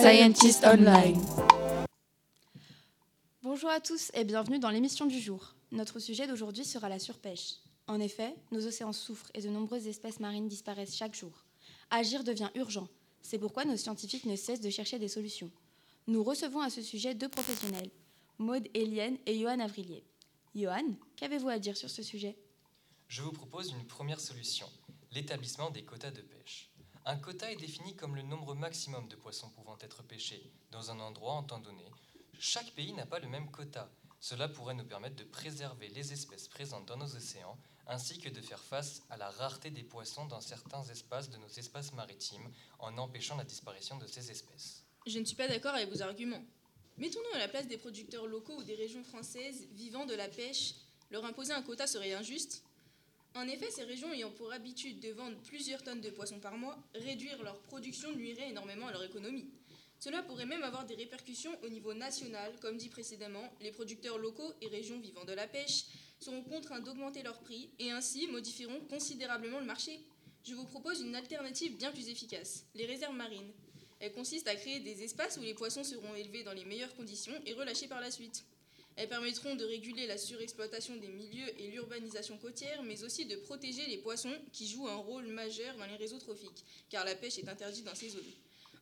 Scientist Online. Bonjour à tous et bienvenue dans l'émission du jour. Notre sujet d'aujourd'hui sera la surpêche. En effet, nos océans souffrent et de nombreuses espèces marines disparaissent chaque jour. Agir devient urgent. C'est pourquoi nos scientifiques ne cessent de chercher des solutions. Nous recevons à ce sujet deux professionnels, Maude Elienne et Johan Avrillier. Johan, qu'avez-vous à dire sur ce sujet? Je vous propose une première solution, l'établissement des quotas de pêche. Un quota est défini comme le nombre maximum de poissons pouvant être pêchés dans un endroit en temps donné. Chaque pays n'a pas le même quota. Cela pourrait nous permettre de préserver les espèces présentes dans nos océans, ainsi que de faire face à la rareté des poissons dans certains espaces de nos espaces maritimes, en empêchant la disparition de ces espèces. Je ne suis pas d'accord avec vos arguments. Mettons-nous à la place des producteurs locaux ou des régions françaises vivant de la pêche. Leur imposer un quota serait injuste en effet, ces régions ayant pour habitude de vendre plusieurs tonnes de poissons par mois, réduire leur production nuirait énormément à leur économie. Cela pourrait même avoir des répercussions au niveau national. Comme dit précédemment, les producteurs locaux et régions vivant de la pêche seront contraints d'augmenter leurs prix et ainsi modifieront considérablement le marché. Je vous propose une alternative bien plus efficace, les réserves marines. Elles consistent à créer des espaces où les poissons seront élevés dans les meilleures conditions et relâchés par la suite. Elles permettront de réguler la surexploitation des milieux et l'urbanisation côtière, mais aussi de protéger les poissons qui jouent un rôle majeur dans les réseaux trophiques, car la pêche est interdite dans ces zones.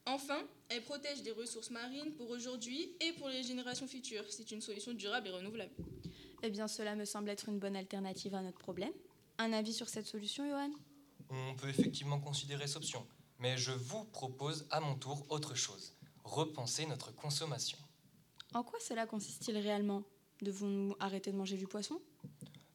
Enfin, elles protègent des ressources marines pour aujourd'hui et pour les générations futures. C'est une solution durable et renouvelable. Eh bien, cela me semble être une bonne alternative à notre problème. Un avis sur cette solution, Johan? On peut effectivement considérer cette option, mais je vous propose à mon tour autre chose. Repenser notre consommation. En quoi cela consiste-t-il réellement? Devons-nous arrêter de manger du poisson?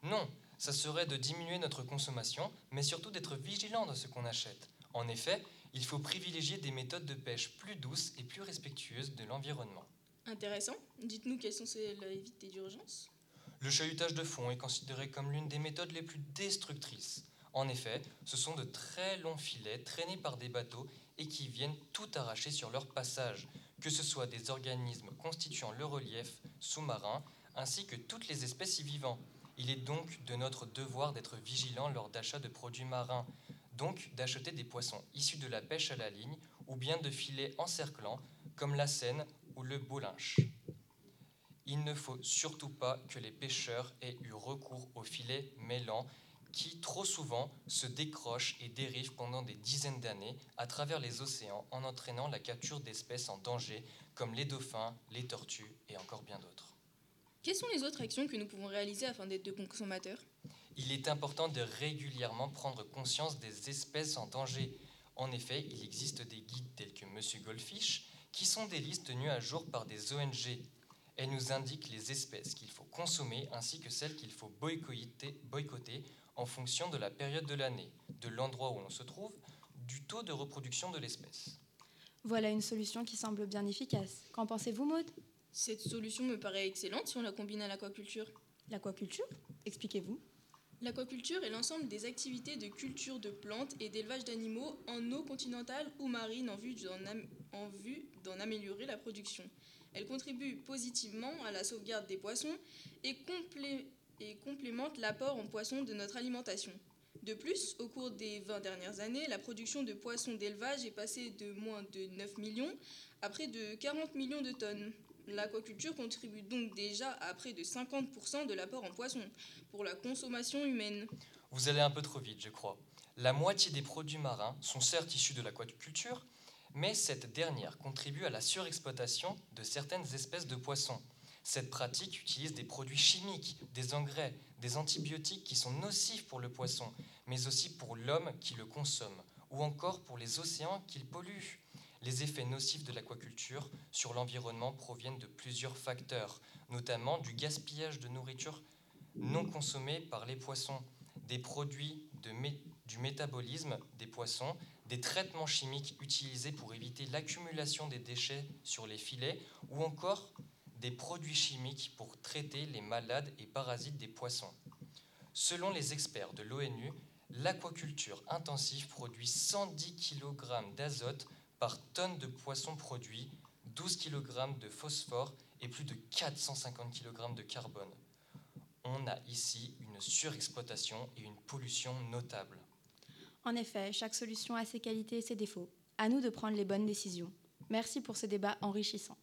Non, ça serait de diminuer notre consommation, mais surtout d'être vigilant dans ce qu'on achète. En effet, il faut privilégier des méthodes de pêche plus douces et plus respectueuses de l'environnement. Intéressant. Dites-nous quelles sont celles à éviter d'urgence Le chahutage de fond est considéré comme l'une des méthodes les plus destructrices. En effet, ce sont de très longs filets traînés par des bateaux et qui viennent tout arracher sur leur passage, que ce soit des organismes constituant le relief sous-marin, ainsi que toutes les espèces y vivant. Il est donc de notre devoir d'être vigilant lors d'achat de produits marins, donc d'acheter des poissons issus de la pêche à la ligne ou bien de filets encerclants comme la Seine ou le Bolinche. Il ne faut surtout pas que les pêcheurs aient eu recours aux filets mêlants qui trop souvent se décrochent et dérivent pendant des dizaines d'années à travers les océans en entraînant la capture d'espèces en danger comme les dauphins, les tortues et encore bien d'autres. Quelles sont les autres actions que nous pouvons réaliser afin d'être de bons consommateurs? Il est important de régulièrement prendre conscience des espèces en danger. En effet, il existe des guides tels que Monsieur Goldfish qui sont des listes tenues à jour par des ONG. Elles nous indiquent les espèces qu'il faut consommer ainsi que celles qu'il faut boycotter, boycotter en fonction de la période de l'année, de l'endroit où on se trouve, du taux de reproduction de l'espèce. Voilà une solution qui semble bien efficace. Qu'en pensez-vous, Maude? Cette solution me paraît excellente si on la combine à l'aquaculture. L'aquaculture? Expliquez-vous. L'aquaculture est l'ensemble des activités de culture de plantes et d'élevage d'animaux en eau continentale ou marine en vue d'en améliorer la production. Elle contribue positivement à la sauvegarde des poissons et complémente l'apport en poissons de notre alimentation. De plus, au cours des 20 dernières années, la production de poissons d'élevage est passée de moins de 9 millions à près de 40 millions de tonnes. L'aquaculture contribue donc déjà à près de 50% de l'apport en poissons pour la consommation humaine. Vous allez un peu trop vite, je crois. La moitié des produits marins sont certes issus de l'aquaculture, mais cette dernière contribue à la surexploitation de certaines espèces de poissons. Cette pratique utilise des produits chimiques, des engrais, des antibiotiques qui sont nocifs pour le poisson, mais aussi pour l'homme qui le consomme, ou encore pour les océans qu'il pollue. Les effets nocifs de l'aquaculture sur l'environnement proviennent de plusieurs facteurs, notamment du gaspillage de nourriture non consommée par les poissons, des produits du métabolisme des poissons, des traitements chimiques utilisés pour éviter l'accumulation des déchets sur les filets, ou encore des produits chimiques pour traiter les malades et parasites des poissons. Selon les experts de l'ONU, l'aquaculture intensive produit 110 kg d'azote par tonne de poissons produits, 12 kg de phosphore et plus de 450 kg de carbone. On a ici une surexploitation et une pollution notable. En effet, chaque solution a ses qualités et ses défauts. À nous de prendre les bonnes décisions. Merci pour ce débat enrichissant.